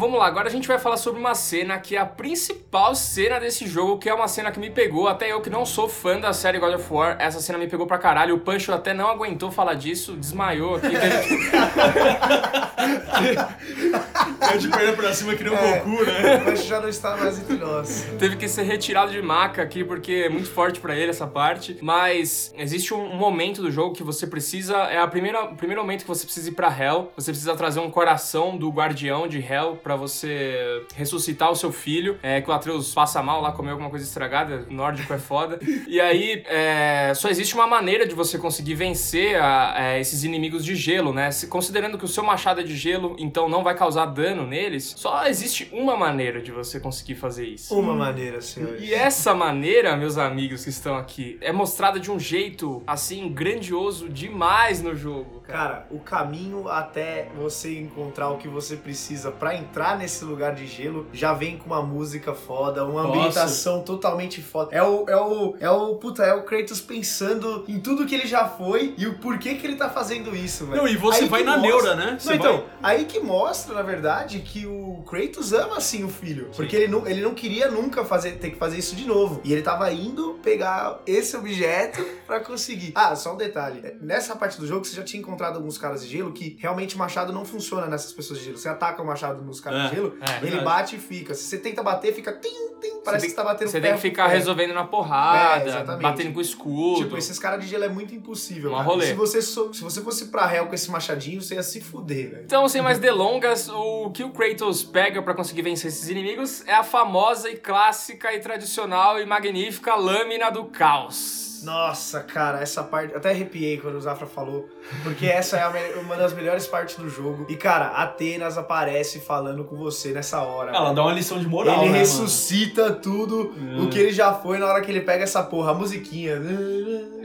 Vamos lá. Agora a gente vai falar sobre uma cena que é a principal cena desse jogo, que é uma cena que me pegou. Até eu que não sou fã da série God of War, essa cena me pegou pra caralho. O Pancho até não aguentou falar disso, desmaiou aqui. Eu de perna pra cima que nem o É. Goku, né? Mas já não está mais entre nós. Teve que ser retirado de maca aqui porque é muito forte pra ele essa parte. Mas existe um momento do jogo que você precisa. É a primeira, o primeiro momento que você precisa ir pra Hell. Você precisa trazer um coração do guardião de Hell pra você ressuscitar o seu filho. É que o Atreus passa mal lá, comeu alguma coisa estragada. Nórdico é foda. E aí, é, só existe uma maneira de você conseguir vencer a- é, esses inimigos de gelo, né? Se- Considerando que o seu machado é de gelo, então não vai causar dano dano neles, só existe uma maneira de você conseguir fazer isso. Uma maneira, senhores. E essa maneira, meus amigos que estão aqui, é mostrada de um jeito, assim, grandioso demais no jogo, cara. O caminho até você encontrar o que você precisa pra entrar nesse lugar de gelo já vem com uma música foda, uma Nossa. ambientação totalmente foda. É o, é o, é o, puta, é o Kratos pensando em tudo que ele já foi e o porquê que ele tá fazendo isso, velho. Não, e você Aí vai na mostra- neura, né? Não, então, vai- aí que mostra, na verdade, que o Kratos ama assim o filho. Porque ele não, ele não queria nunca fazer, ter que fazer isso de novo. E ele tava indo pegar esse objeto pra conseguir. Ah, só um detalhe. Nessa parte do jogo, você já tinha encontrado alguns caras de gelo que realmente o machado não funciona nessas pessoas de gelo. Você ataca o machado nos caras É, de gelo, é, ele verdade. bate e fica. Se você tenta bater, fica tim, tim, parece tem- que você tá batendo Você tem que ficar resolvendo na É, porrada, exatamente. batendo com escudo. Tipo, esses caras de gelo é muito impossível. Um cara. rolê. Se você, so- se você fosse pra réu com esse machadinho, você ia se fuder, velho. Então, sem mais delongas, o que o Kratos pega pra conseguir vencer esses inimigos é a famosa e clássica e tradicional e magnífica lâmina do caos. Nossa, cara, essa parte. Até arrepiei quando o Zafra falou. Porque essa é me- uma das melhores partes do jogo. E, cara, Atenas aparece falando com você nessa hora. Ela dá uma lição de moral, ele né, ressuscita tudo o que ele já foi na hora que ele pega essa porra, a musiquinha.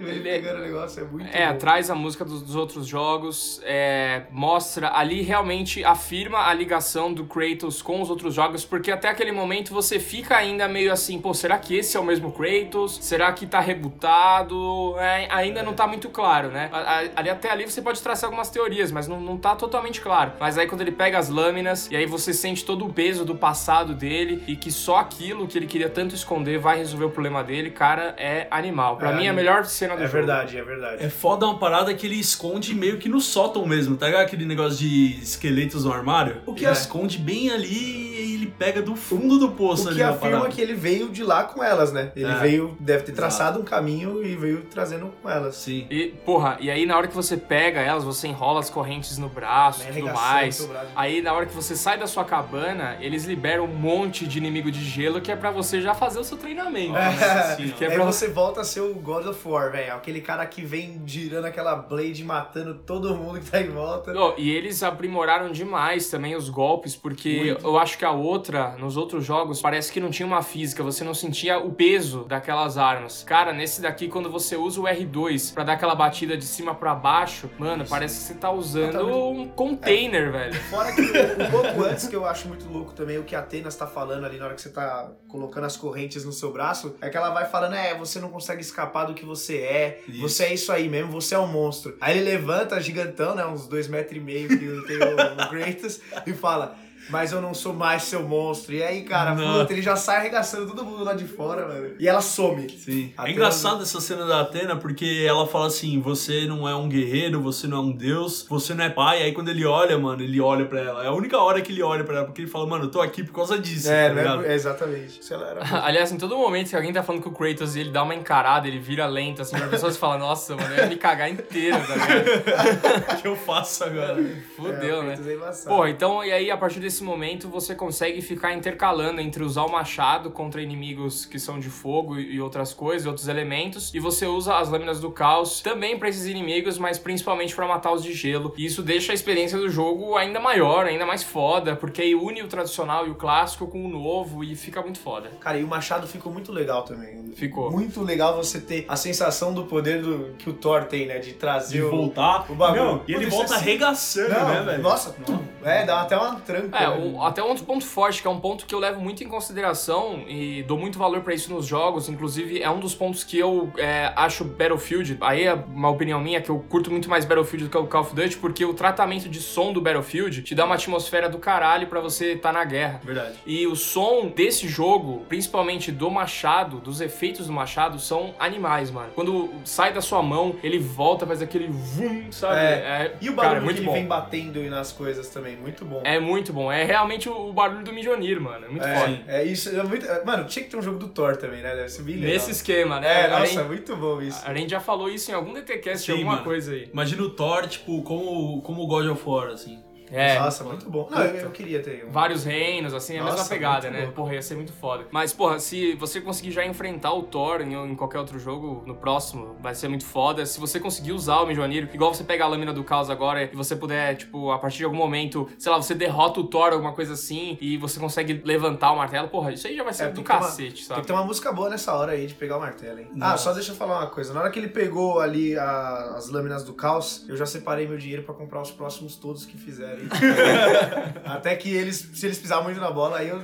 Ele pegando o negócio, é muito É, bom. traz a música dos, dos outros jogos, é, mostra ali realmente afirma a ligação do Kratos com os outros jogos, porque até aquele momento você fica ainda meio assim, pô, será que esse é o mesmo Kratos? Será que tá rebutado? É, ainda não tá muito claro, né? Ali até ali você pode traçar algumas teorias, mas não, não tá totalmente claro. Mas aí quando ele pega as lâminas, e aí você sente todo o peso do passado dele, e que só aquilo que ele queria tanto esconder vai resolver o problema dele, cara, é animal. Pra É, mim é a melhor cena do É jogo. verdade, é verdade. É foda uma parada que ele esconde meio que no sótão mesmo, tá ligado? Aquele negócio de esqueletos no armário. O que é- esconde bem ali ele pega do fundo do poço O ali que afirma parada. que ele veio de lá com elas, né? Ele É. veio, deve ter traçado um caminho e veio trazendo com elas. Sim. E, porra, e aí na hora que você pega elas, você enrola as correntes no braço e Vai tudo mais. braço. Aí na hora que você sai da sua cabana, eles liberam um monte de inimigo de gelo que é pra você já fazer o seu treinamento. né? Nossa senhora. Que é Aí você volta a ser o God of War, velho. Aquele cara que vem girando aquela blade, matando todo mundo que tá em volta. Oh, e eles aprimoraram demais também os golpes, porque eu acho que a outra, nos outros jogos, parece que não tinha uma física, você não sentia o peso daquelas armas. Cara, nesse daqui, quando você usa o R2 pra dar aquela batida de cima pra baixo, mano, parece que você tá usando Totalmente. um container, velho. Fora que o- um pouco antes, que eu acho muito louco também, o que a Atenas tá falando ali na hora que você tá colocando as correntes no seu braço, é que ela vai falando, é, você não consegue escapar do que você é, Isso. você é isso aí mesmo, você é um monstro. Aí ele levanta, gigantão, né, uns dois metros e meio que tem o, o Kratos, e fala... Mas eu não sou mais seu monstro. E aí, cara, Não. puta, ele já sai arregaçando todo mundo lá de fora, mano. E ela some. Sim. Até é engraçado essa cena da Atena porque ela fala assim: você não é um guerreiro, você não é um deus, você não é pai. Aí quando ele olha, mano, ele olha pra ela. É a única hora que ele olha pra ela, porque ele fala, mano, eu tô aqui por causa disso. É, tá né? ligado? Exatamente. Se ela era... Aliás, em todo momento, se alguém tá falando com o Kratos e ele dá uma encarada, ele vira lento, assim, pra pessoa se fala, nossa, mano, eu ia me cagar inteiro, tá ligado? O que eu faço agora? Fudeu, é, né? É. Pô, então, e aí a partir desse momento você consegue ficar intercalando entre usar o machado contra inimigos que são de fogo e outras coisas, outros elementos, e você usa as lâminas do caos também pra esses inimigos, mas principalmente pra matar os de gelo. E isso deixa a experiência do jogo ainda maior, ainda mais foda, porque aí une o tradicional e o clássico com o novo e fica muito foda. Cara, e o Machado ficou muito legal também. Ficou. Muito legal você ter a sensação do poder do, que o Thor tem, né? De trazer De o... voltar. o bagulho. Não, e ele Puta, volta é assim- arregaçando, Não, né, velho? Nossa, tum, é, dá até uma tranca. É, o- até um outro ponto forte, que é um ponto que eu levo muito em consideração e dou muito valor pra isso nos jogos, inclusive é um dos pontos que eu é, acho Battlefield, aí é uma opinião minha, que eu curto muito mais Battlefield do que o Call of Duty, porque o tratamento de som do Battlefield te dá uma atmosfera do caralho pra você estar na guerra. Verdade. E o som desse jogo, principalmente do machado, dos efeitos do machado, são animais, mano. Quando sai da sua mão, ele volta, faz aquele vum, sabe? É. E o cara, barulho é muito que ele bom. vem batendo nas coisas também, muito bom. É muito bom. É realmente o, o barulho do Mijonir, mano. É muito É, foda. é isso, é muito... é, Mano, tinha que ter um jogo do Thor também, né? Deve ser bem legal. Nesse esquema, né? É, nossa, gente, muito bom isso. a gente já falou isso em algum DTCast, Sim, alguma mano. coisa aí. Imagina o Thor, tipo, como, como o God of War, assim. É. Nossa, muito bom. Não, eu, eu queria ter um. Vários reinos, assim, é a mesma pegada, né? louco. Porra, ia ser muito foda. Mas, porra, se você conseguir já enfrentar o Thor em, em qualquer outro jogo, no próximo, vai ser muito foda. Se você conseguir usar o Mjolnir, igual você pega a lâmina do caos agora e você puder, tipo, a partir de algum momento, sei lá, você derrota o Thor, alguma coisa assim, e você consegue levantar o martelo, porra, isso aí já vai ser É, do tem que ter uma- cacete, Tem sabe? que ter uma música boa nessa hora aí de pegar o martelo, hein? Ah, Nossa. só deixa eu falar uma coisa. Na hora que ele pegou ali a- as lâminas do caos, eu já separei meu dinheiro pra comprar os próximos todos que Até que eles, se eles pisarem muito na bola, aí eu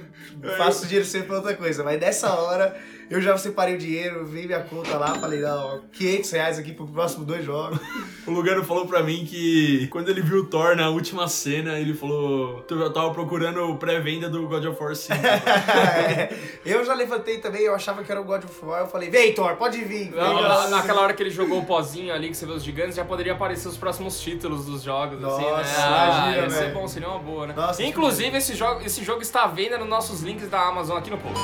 faço o dinheiro sempre pra outra coisa. Mas dessa hora, eu já separei o dinheiro, vi minha conta lá, falei, não, 500 reais aqui pro próximo dois jogos. O Lugano falou pra mim que quando ele viu o Thor na última cena, ele falou: Eu tava procurando pré-venda do God of War 5. É, eu já levantei também, eu achava que era o God of War, eu falei, vem Thor, pode vir. Não, na- nossa. naquela hora que ele jogou o pozinho ali, que você vê os gigantes, já poderia aparecer os próximos títulos dos jogos, assim, né? Nossa, Ah, imagina, ia ser bom, seria uma boa, né? Nossa, Inclusive, esse jogo, esse jogo está à venda nos nossos links da Amazon aqui no post.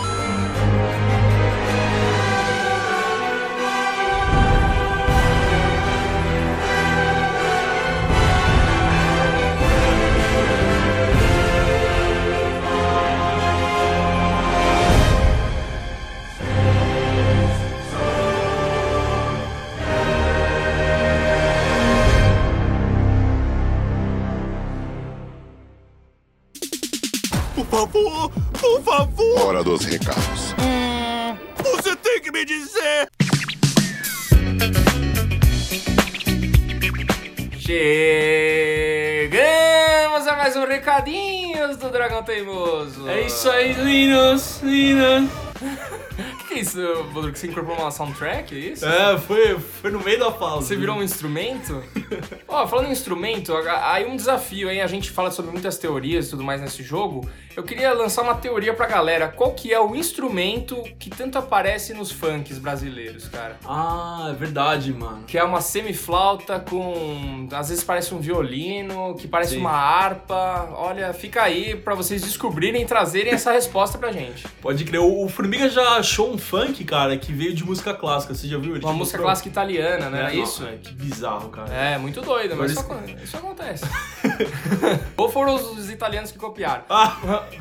Favor, por favor, Hora dos recados. você tem que me dizer. Chegamos a mais um Recadinhos do Dragão Teimoso. É isso aí, Linus, Linus. Isso? Você incorporou uma soundtrack, é isso? É, foi, foi no meio da pausa. Você virou um instrumento? Ó, falando em instrumento, aí um desafio, hein? A gente fala sobre muitas teorias e tudo mais nesse jogo. Eu queria lançar uma teoria pra galera. Qual que é o instrumento que tanto aparece nos funks brasileiros, cara? Ah, é verdade, mano. Que é uma semiflauta com. Às vezes parece um violino, que parece Sim. uma harpa. Olha, fica aí pra vocês descobrirem e trazerem essa resposta pra gente. Pode crer, o Formiga já achou um funk, cara, que veio de música clássica. Você já viu? Ele Uma te música clássica italiana, né? É, Era isso? nossa, Que bizarro, cara. É, muito doido, mas isso, Agora acon- isso acontece. Ou foram os, os italianos que copiaram. Ah,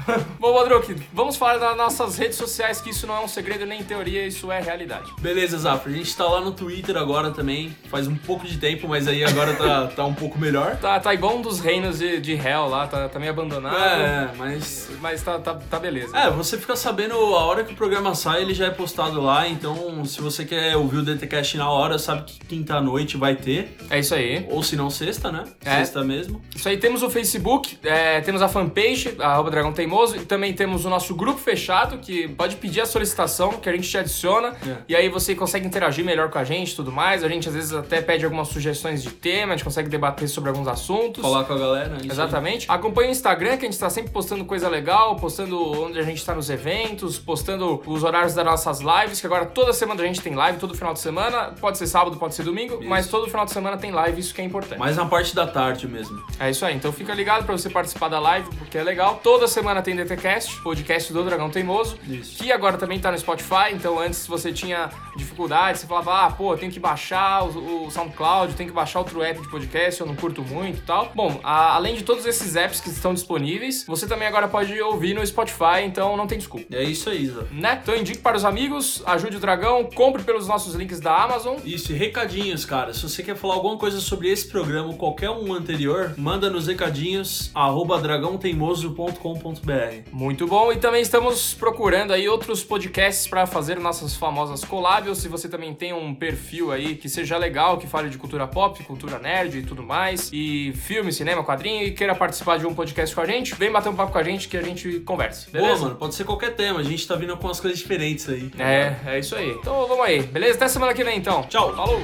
Bom, Bodruk, vamos falar das nossas redes sociais, que isso não é um segredo nem teoria, isso é realidade. beleza, Zafra. A gente tá lá no Twitter agora também. Faz um pouco de tempo, mas aí agora tá, tá um pouco melhor. Tá, tá igual um dos reinos de, de Hell lá, tá, tá meio abandonado. É, mas Mas tá, tá, tá beleza. É, você fica sabendo a hora que o programa sai, ele já é postado lá, então se você quer ouvir o DTCast na hora, sabe que quinta-noite vai ter, É isso aí. ou se não sexta, né? É. Sexta mesmo. Isso aí, temos o Facebook, é, temos a fanpage, arroba Dragão Teimoso, e também temos o nosso grupo fechado, que pode pedir a solicitação, que a gente te adiciona, É. e aí você consegue interagir melhor com a gente e tudo mais. A gente às vezes até pede algumas sugestões de tema, a gente consegue debater sobre alguns assuntos. Falar com a galera. isso aí. Exatamente. Acompanhe o Instagram, que a gente tá sempre postando coisa legal, postando onde a gente tá nos eventos, postando os horários das nossas lives, que agora toda semana a gente tem live, todo final de semana. Pode ser sábado, pode ser domingo, mas todo final de semana tem live, isso que é importante. Mas na parte da tarde mesmo. É isso aí, então fica ligado pra você participar da live, porque é legal. Toda semana tem DTCast, podcast do Dragão Teimoso, Isso. que agora também tá no Spotify. Então antes, você tinha dificuldade, você falava, ah, pô, eu tenho que baixar o, o SoundCloud, eu tenho que baixar outro app de podcast, eu não curto muito e tal. Bom, a- além de todos esses apps que estão disponíveis, você também agora pode ouvir no Spotify, então não tem desculpa. É isso aí, Zé. Né? Então indique para os amigos, ajude o Dragão, compre pelos nossos links da Amazon. Isso, e recadinhos, cara. Se você quer falar alguma coisa sobre esse programa ou qualquer um anterior, manda nos recadinhos arroba dragãoteimoso.com.br. Muito bom, e também estamos procurando aí outros podcasts para fazer nossas famosas collabs. Se você também tem um perfil aí que seja legal, que fale de cultura pop, cultura nerd e tudo mais, e filme, cinema, quadrinho, e queira participar de um podcast com a gente, vem bater um papo com a gente que a gente converse, Boa, beleza? mano, pode ser qualquer tema. A gente tá vindo com umas coisas diferentes aí. É, é isso aí. Então vamos aí, beleza? Até semana que vem então. Tchau. Falou!